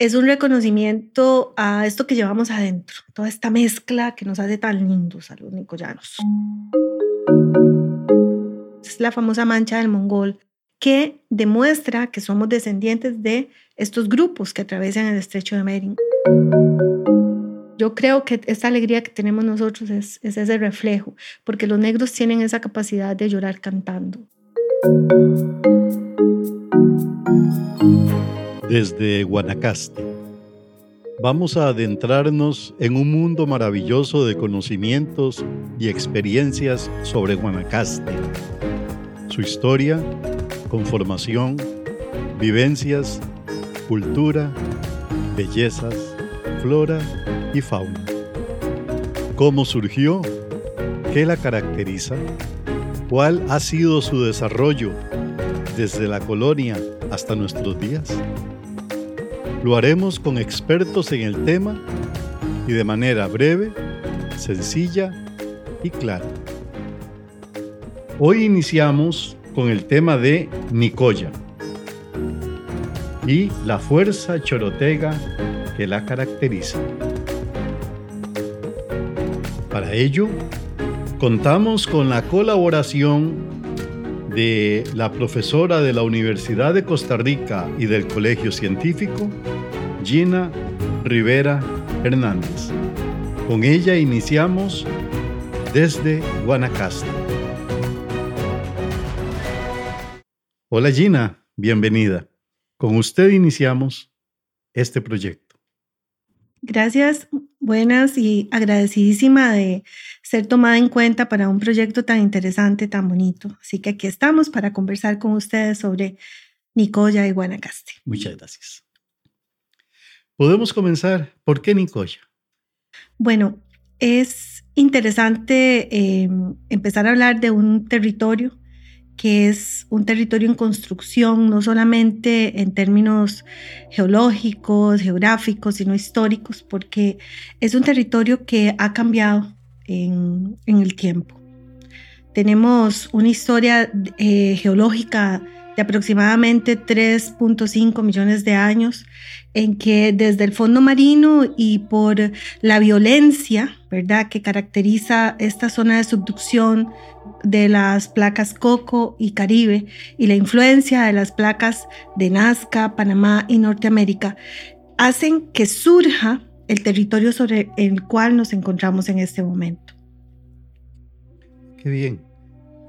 es un reconocimiento a esto que llevamos adentro, toda esta mezcla que nos hace tan lindos a los nicoyanos. Es la famosa mancha del mongol que demuestra que somos descendientes de estos grupos que atraviesan el estrecho de Bering. Yo creo que esta alegría que tenemos nosotros es, es ese reflejo, porque los negros tienen esa capacidad de llorar cantando. Desde Guanacaste, vamos a adentrarnos en un mundo maravilloso de conocimientos y experiencias sobre Guanacaste, su historia, conformación, vivencias, cultura, bellezas, flora y fauna. ¿Cómo surgió? ¿Qué la caracteriza? ¿Cuál ha sido su desarrollo desde la colonia hasta nuestros días? Lo haremos con expertos en el tema y de manera breve, sencilla y clara. Hoy iniciamos con el tema de Nicoya y la fuerza chorotega que la caracteriza. Para ello, contamos con la colaboración de la profesora de la Universidad de Costa Rica y del Colegio Científico, Gina Rivera Hernández. Con ella iniciamos desde Guanacaste. Hola Gina, bienvenida. Con usted iniciamos este proyecto. Gracias, buenas y agradecidísima de ser tomada en cuenta para un proyecto tan interesante, tan bonito. Así que aquí estamos para conversar con ustedes sobre Nicoya y Guanacaste. Muchas gracias. Podemos comenzar. ¿Por qué Nicoya? Bueno, es interesante eh, empezar a hablar de un territorio que es un territorio en construcción, no solamente en términos geológicos, geográficos, sino históricos, porque es un territorio que ha cambiado en, el tiempo. Tenemos una historia eh, geológica de aproximadamente 3.5 millones de años, en que desde el fondo marino y por la violencia, ¿verdad?, que caracteriza esta zona de subducción de las placas Coco y Caribe y la influencia de las placas de Nazca, Panamá y Norteamérica, hacen que surja el territorio sobre el cual nos encontramos en este momento. Qué bien.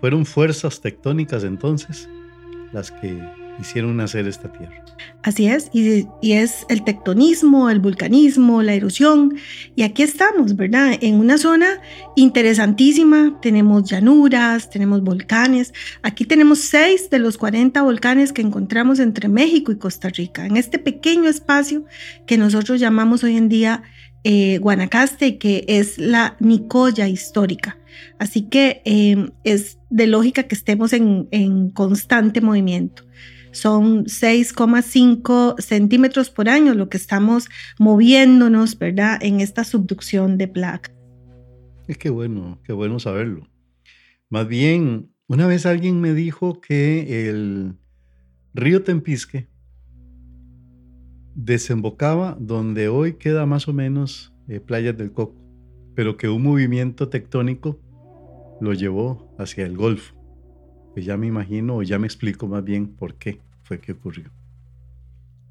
¿Fueron fuerzas tectónicas entonces las que hicieron nacer esta tierra. Así es, y, es el tectonismo, el vulcanismo, la erosión, y aquí estamos, ¿verdad? En una zona interesantísima, tenemos llanuras, tenemos volcanes, aquí tenemos seis de los 40 volcanes que encontramos entre México y Costa Rica, en este pequeño espacio que nosotros llamamos hoy en día eh, Guanacaste, que es la Nicoya histórica. Así que eh, es de lógica que estemos en, en constante movimiento son 6,5 centímetros por año lo que estamos moviéndonos, ¿verdad? En esta subducción de placa. Es que bueno, qué bueno saberlo. Más bien, una vez alguien me dijo que el río Tempisque desembocaba donde hoy queda más o menos eh, Playas del Coco, pero que un movimiento tectónico lo llevó hacia el Golfo. Pues ya me imagino o ya me explico más bien por qué fue que ocurrió.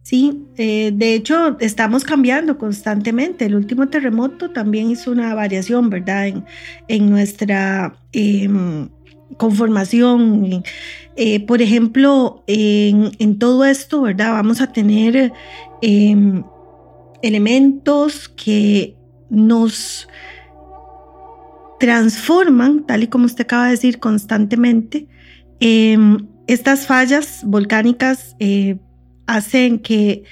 Sí, eh, de hecho estamos cambiando constantemente. El último terremoto también hizo una variación, ¿verdad? En, en nuestra em, conformación. Eh, por ejemplo, en, en, todo esto, ¿verdad? Vamos a tener em, elementos que nos transforman, tal y como usted acaba de decir, constantemente. Em, estas fallas volcánicas eh, hacen que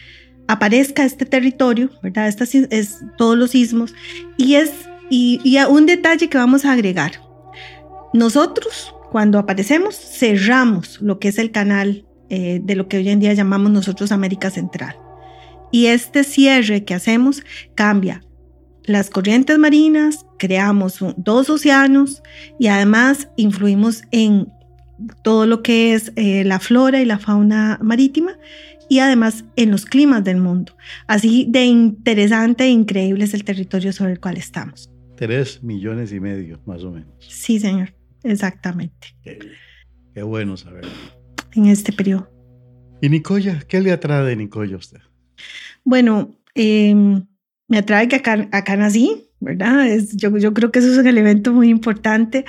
aparezca este territorio, ¿verdad? Estas es todos los sismos. Y es y, un detalle que vamos a agregar. Nosotros, cuando aparecemos, cerramos lo que es el canal eh, de lo que hoy en día llamamos nosotros América Central. Y este cierre que hacemos cambia las corrientes marinas, creamos dos océanos y además influimos en todo lo que es eh, la flora y la fauna marítima y además en los climas del mundo. Así de interesante e increíble es el territorio sobre el cual estamos. Tres millones y medio, más o menos. Sí, señor, exactamente. Qué, bueno saberlo. En este periodo. ¿Y Nicoya? ¿Qué le atrae de Nicoya a usted? Bueno, em, me atrae que acá, acá nací, ¿verdad? Yo, yo, creo que eso es un elemento muy importante.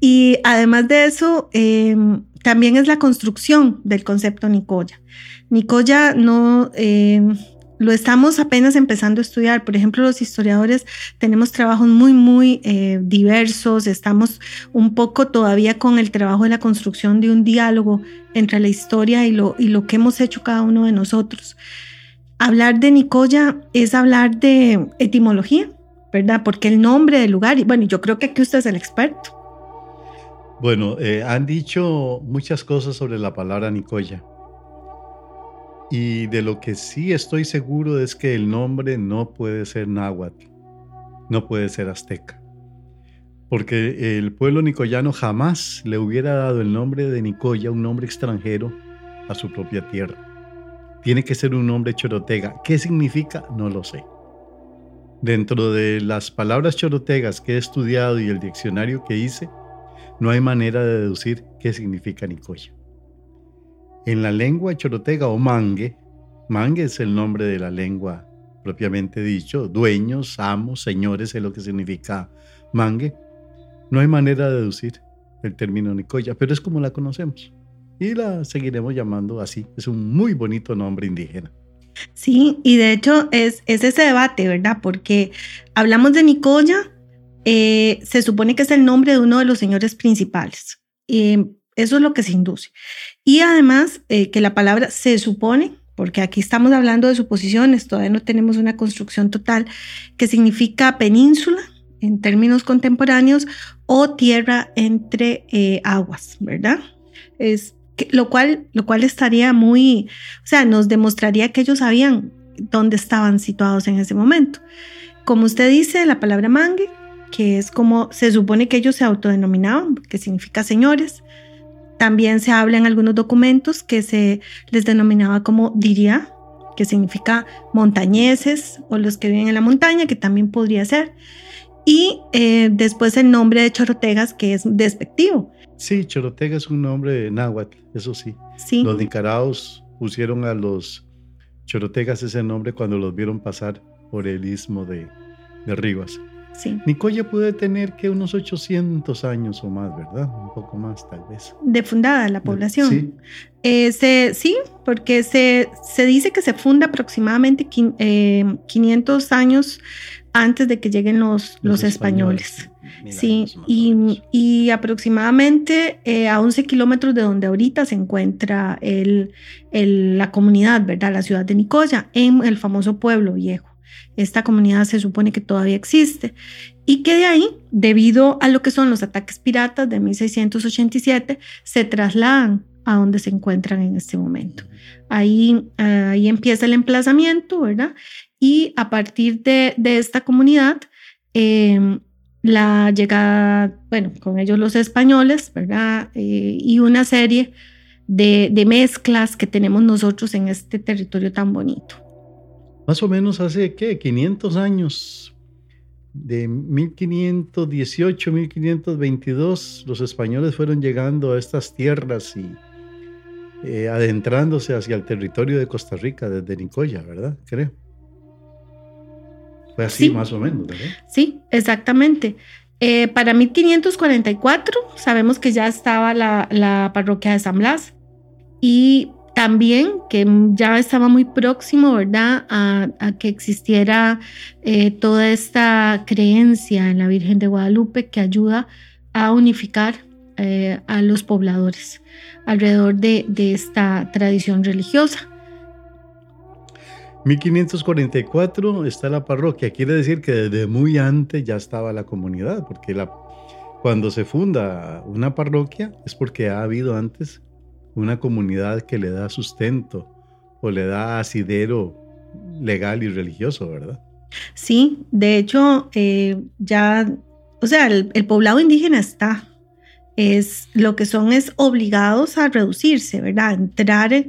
Y además de eso, em, también es la construcción del concepto Nicoya. Nicoya no... Em, lo estamos apenas empezando a estudiar. Por ejemplo, los historiadores tenemos trabajos muy, muy eh, diversos. Estamos un poco todavía con el trabajo de la construcción de un diálogo entre la historia y lo, y lo que hemos hecho cada uno de nosotros. Hablar de Nicoya es hablar de etimología, ¿verdad? Porque el nombre del lugar, y bueno, yo creo que aquí usted es el experto. Bueno, eh, han dicho muchas cosas sobre la palabra Nicoya. Y de lo que sí estoy seguro es que el nombre no puede ser náhuatl, no puede ser azteca. Porque el pueblo nicoyano jamás le hubiera dado el nombre de Nicoya, un nombre extranjero, a su propia tierra. Tiene que ser un nombre chorotega. ¿Qué significa? No lo sé. Dentro de las palabras chorotegas que he estudiado y el diccionario que hice, no hay manera de deducir qué significa Nicoya. En la lengua chorotega o mangue, mangue es el nombre de la lengua propiamente dicho, dueños, amos, señores es lo que significa mangue. No hay manera de deducir el término Nicoya, pero es como la conocemos y la seguiremos llamando así. Es un muy bonito nombre indígena. Sí, y de hecho es, ese debate, ¿verdad? Porque hablamos de Nicoya, eh, se supone que es el nombre de uno de los señores principales. Eh, eso es lo que se induce. Y además eh, que la palabra se supone, porque aquí estamos hablando de suposiciones, todavía no tenemos una construcción total, que significa península en términos contemporáneos o tierra entre aguas, ¿verdad? Es lo, cual, lo cual estaría muy, o sea, nos demostraría que ellos sabían dónde estaban situados en ese momento. Como usted dice, la palabra mangue, que es como se supone que ellos se autodenominaban, que significa señores. También se habla en algunos documentos que se les denominaba como diría, que significa montañeses o los que viven en la montaña, que también podría ser. Y eh, después el nombre de Chorotegas, que es despectivo. Sí, Chorotega es un nombre de náhuatl, eso sí. sí. Los nicaraos pusieron a los chorotegas ese nombre cuando los vieron pasar por el istmo de, de Rivas. Sí. Nicoya puede tener que unos 800 años o más, ¿verdad? Un poco más, tal vez. De fundada la población. Sí. Eh, sí, porque se, se, dice que se funda aproximadamente 500 eh, años antes de que lleguen los, los, españoles. Sí, y, aproximadamente eh, a 11 kilómetros de donde ahorita se encuentra el, la comunidad, ¿verdad? La ciudad de Nicoya, en el famoso pueblo viejo. Esta comunidad se supone que todavía existe y que de ahí, debido a lo que son los ataques piratas de 1687, se trasladan a donde se encuentran en este momento. Ahí, ahí empieza el emplazamiento, ¿verdad? Y a partir de, de esta comunidad, eh, la llegada, bueno, con ellos los españoles, ¿verdad? Eh, y una serie de, mezclas que tenemos nosotros en este territorio tan bonito. Más o menos hace, ¿qué? 500 años, de 1518, 1522, los españoles fueron llegando a estas tierras y eh, adentrándose hacia el territorio de Costa Rica desde Nicoya, ¿verdad? Creo. Fue así más o menos, ¿verdad? Sí, exactamente. Eh, para 1544 sabemos que ya estaba la, parroquia de San Blas y también que ya estaba muy próximo, ¿verdad?, a, que existiera eh, toda esta creencia en la Virgen de Guadalupe que ayuda a unificar eh, a los pobladores alrededor de esta tradición religiosa. 1544 está la parroquia, quiere decir que desde muy antes ya estaba la comunidad, porque la, cuando se funda una parroquia es porque ha habido antes una comunidad que le da sustento o le da asidero legal y religioso, ¿verdad? Sí, de hecho, eh, ya, o sea, el, poblado indígena está. Es lo que son es obligados a reducirse, ¿verdad? Entrar en,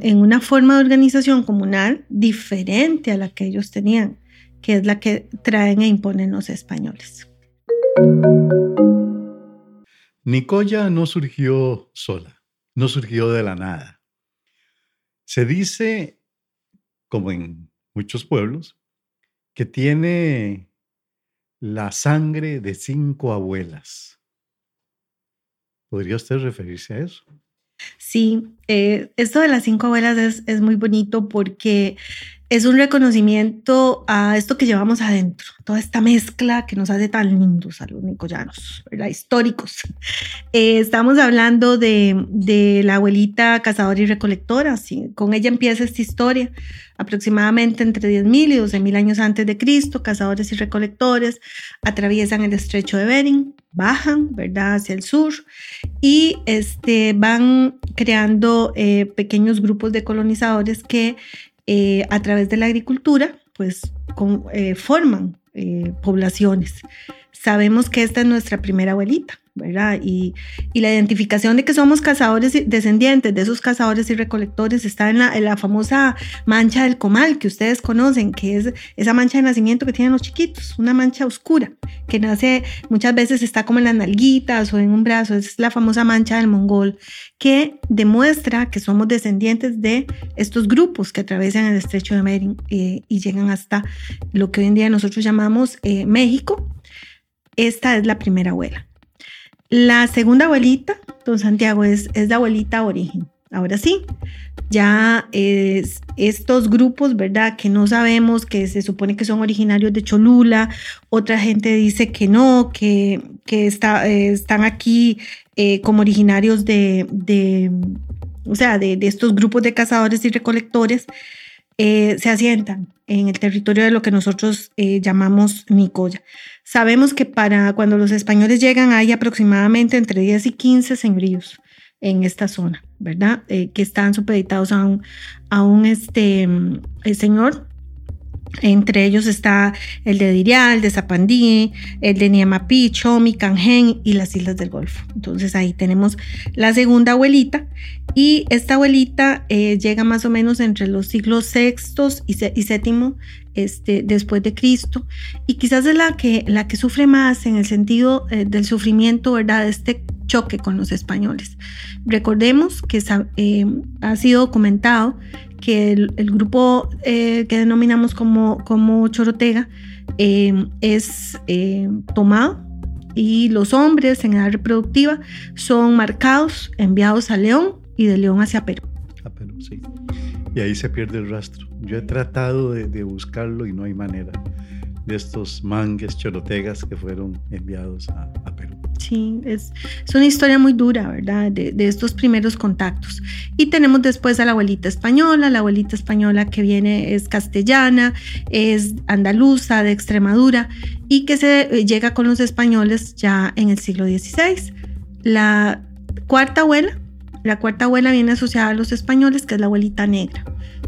en una forma de organización comunal diferente a la que ellos tenían, que es la que traen e imponen los españoles. Nicoya no surgió sola, no surgió de la nada. Se dice, como en muchos pueblos, que tiene la sangre de cinco abuelas. ¿Podría usted referirse a eso? Sí, eh, esto de las cinco abuelas es, es, muy bonito porque es un reconocimiento a esto que llevamos adentro, toda esta mezcla que nos hace tan lindos a los nicoyanos, ¿verdad? históricos. Eh, estamos hablando de, de, la abuelita cazadora y recolectora, sí, con ella empieza esta historia, aproximadamente entre 10.000 y 12.000 años antes de Cristo, cazadores y recolectores atraviesan el estrecho de Bering, bajan, ¿verdad?, hacia el sur y este, van creando eh, pequeños grupos de colonizadores que eh, a través de la agricultura, pues eh, forman eh, poblaciones. Sabemos que esta es nuestra primera abuelita. ¿Verdad? Y, la identificación de que somos cazadores y descendientes de esos cazadores y recolectores está en la, famosa mancha del comal que ustedes conocen, que es esa mancha de nacimiento que tienen los chiquitos, una mancha oscura que nace muchas veces está como en las nalguitas o en un brazo, es la famosa mancha del mongol que demuestra que somos descendientes de estos grupos que atraviesan el estrecho de Bering eh, y llegan hasta lo que hoy en día nosotros llamamos eh, México. Esta es la primera abuela. La segunda abuelita, don Santiago, es, es la abuelita origen. Ahora sí, ya es estos grupos, ¿verdad? Que no sabemos, que se supone que son originarios de Cholula, otra gente dice que no, que, que está, eh, están aquí eh, como originarios de, o sea, de, estos grupos de cazadores y recolectores, eh, se asientan en el territorio de lo que nosotros llamamos Nicoya. Sabemos que para cuando los españoles llegan hay aproximadamente entre 10 y 15 señoríos en esta zona, ¿verdad? Eh, que están supeditados a un, a un este, mm, señor entre ellos está el de Dirial, el de Zapandí, el de Niamapi, Chomi, Canjen y las Islas del Golfo. Entonces ahí tenemos la segunda abuelita y esta abuelita eh, llega más o menos entre los siglos sextos y, séptimo este, después de Cristo y quizás es la que, la que sufre más en el sentido eh, del sufrimiento, ¿verdad? Este choque con los españoles. Recordemos que eh, ha sido documentado que el, grupo eh, que denominamos como, como Chorotega eh, es eh, tomado y los hombres en edad reproductiva son marcados, enviados a León y de León hacia Perú. A Perú, sí. Y ahí se pierde el rastro. Yo he tratado de, de buscarlo y no hay manera de estos mangues chorotegas que fueron enviados a, a Perú. Sí, es, es, una historia muy dura, ¿verdad? De, de, estos primeros contactos. Y tenemos después a la abuelita española, la abuelita española que viene es castellana, es andaluza, de Extremadura, y que se eh, llega con los españoles ya en el siglo XVI. La cuarta abuela, la cuarta abuela viene asociada a los españoles, que es la abuelita negra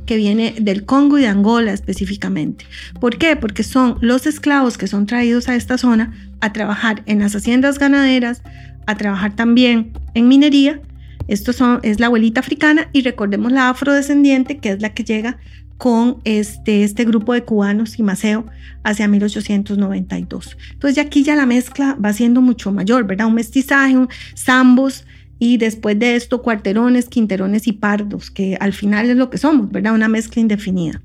que viene del Congo y de Angola específicamente. ¿Por qué? Porque son los esclavos que son traídos a esta zona a trabajar en las haciendas ganaderas, a trabajar también en minería. Esto son, es la abuelita africana y recordemos la afrodescendiente, que es la que llega con este, este grupo de cubanos y Maceo hacia 1892. Entonces ya aquí ya la mezcla va siendo mucho mayor, ¿verdad? Un mestizaje, un zambos, y después de esto cuarterones, quinterones y pardos, que al final es lo que somos, ¿verdad? Una mezcla indefinida.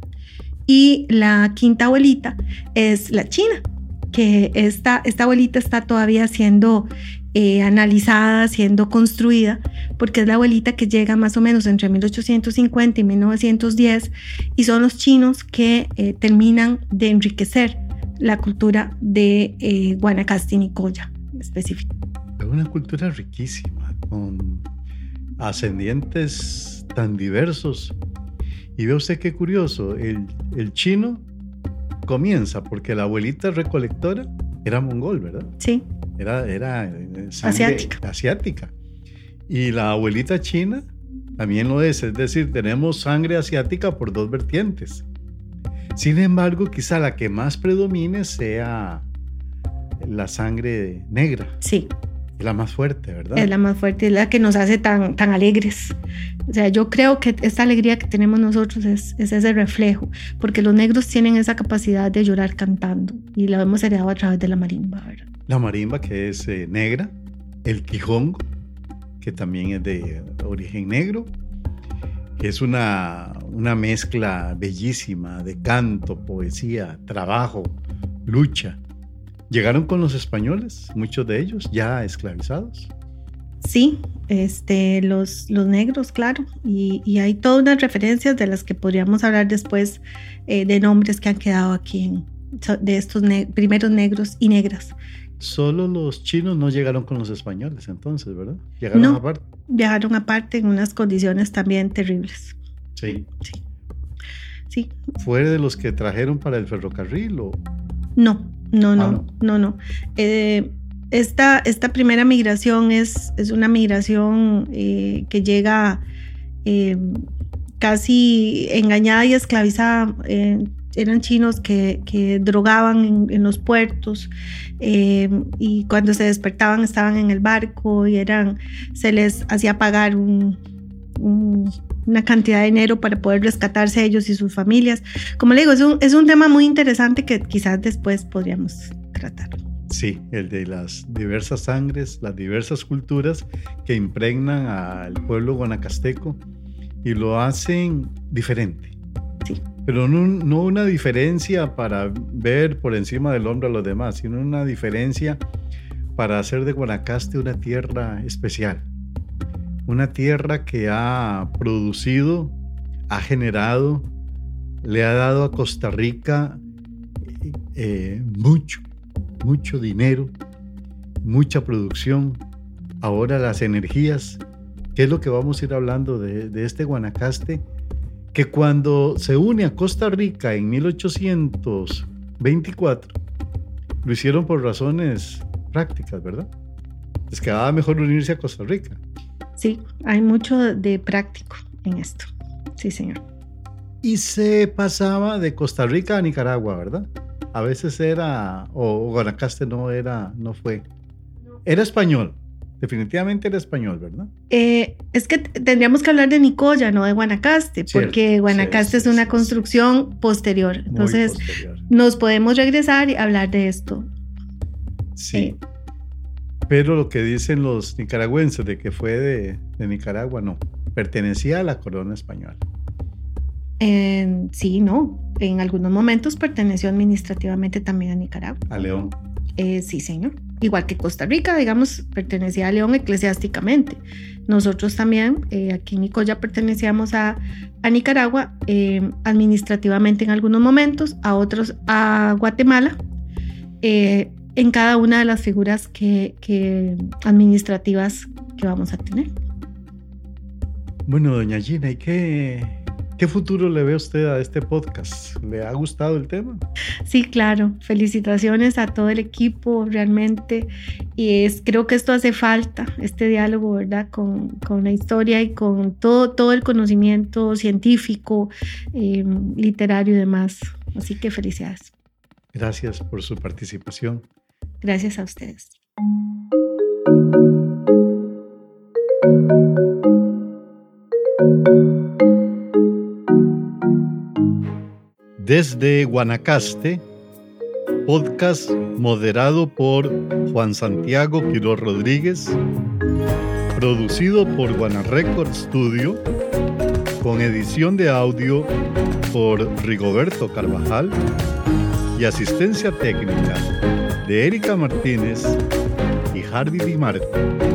Y la quinta abuelita es la china, que esta, esta abuelita está todavía siendo eh, analizada, siendo construida, porque es la abuelita que llega más o menos entre 1850 y 1910 y son los chinos que eh, terminan de enriquecer la cultura de eh, Guanacaste y Nicoya específico. Es una cultura riquísima, con ascendientes tan diversos. Y ve usted qué curioso, el, el chino comienza porque la abuelita recolectora era mongol, ¿verdad? Sí. Era, era eh, asiática. asiática. Y la abuelita china también lo es, es decir, tenemos sangre asiática por dos vertientes. Sin embargo, quizá la que más predomine sea la sangre negra. Sí Es la más fuerte, ¿verdad? Es la más fuerte, es la que nos hace tan, tan alegres. O sea, yo creo que esta alegría que tenemos nosotros es, es ese reflejo, porque los negros tienen esa capacidad de llorar cantando y lo hemos heredado a través de la marimba, ¿verdad? La marimba que es eh, negra, el quijongo, que también es de origen negro, que es una, una mezcla bellísima de canto, poesía, trabajo, lucha. ¿Llegaron con los españoles, muchos de ellos ya esclavizados? Sí, este, los, los negros, claro, y, y hay todas unas referencias de las que podríamos hablar después eh, de nombres que han quedado aquí, en, de estos ne primeros negros y negras. Solo los chinos no llegaron con los españoles entonces, ¿verdad? Llegaron No. aparte. Viajaron aparte en unas condiciones también terribles. Sí. Sí, sí, ¿Fue de los que trajeron para el ferrocarril o No, no, no, Ah, no. no, no. Eh, esta, esta primera migración es, es una migración eh, que llega eh, casi engañada y esclavizada. eran chinos que, que drogaban en, en los puertos y cuando se despertaban estaban en el barco y eran, se les hacía pagar un- un- una cantidad de dinero para poder rescatarse ellos y sus familias. Como le digo, es un, es un tema muy interesante que quizás después podríamos tratar. Sí, el de las diversas sangres, las diversas culturas que impregnan al pueblo guanacasteco y lo hacen diferente. Sí. Pero no, no una diferencia para ver por encima del hombro a los demás, sino una diferencia para hacer de Guanacaste una tierra especial. Una tierra que ha producido, ha generado, le ha dado a Costa Rica eh, mucho, mucho dinero, mucha producción. Ahora las energías, que es lo que vamos a ir hablando de, este Guanacaste, que cuando se une a Costa Rica en 1824, lo hicieron por razones prácticas, ¿verdad? Les quedaba mejor unirse a Costa Rica. Sí, hay mucho de práctico en esto. Sí, señor. Y se pasaba de Costa Rica a Nicaragua, ¿verdad? A veces era, o Guanacaste no era, no fue. Era español, definitivamente era español, ¿verdad? Eh, es que tendríamos que hablar de Nicoya, no de Guanacaste, Cierto, porque Guanacaste es una construcción posterior. Entonces, posterior. nos podemos regresar y hablar de esto. Sí. eh. Pero lo que dicen los nicaragüenses de que fue de, de Nicaragua, no. Pertenecía a la corona española. Sí, no. En algunos momentos perteneció administrativamente también a Nicaragua. A León. Eh, sí, señor. Igual que Costa Rica, digamos, pertenecía a León eclesiásticamente. Nosotros también, eh, aquí en Nicoya, pertenecíamos a, a Nicaragua eh, administrativamente en algunos momentos, a otros a Guatemala, eh, en cada una de las figuras que, que administrativas que vamos a tener. Bueno, doña Gina, ¿y qué, qué futuro le ve usted a este podcast? ¿Le ha gustado el tema? Sí, claro. Felicitaciones a todo el equipo, realmente. Y es, creo que esto hace falta, este diálogo, ¿verdad? Con, con la historia y con todo, todo el conocimiento científico, eh, literario y demás. Así que felicidades. Gracias por su participación. Gracias a ustedes. Desde Guanacaste, podcast moderado por Juan Santiago Quiroz Rodríguez, producido por Guana Record Studio, con edición de audio por Rigoberto Carvajal y asistencia técnica de Erika Martínez y Hardy Di Marco.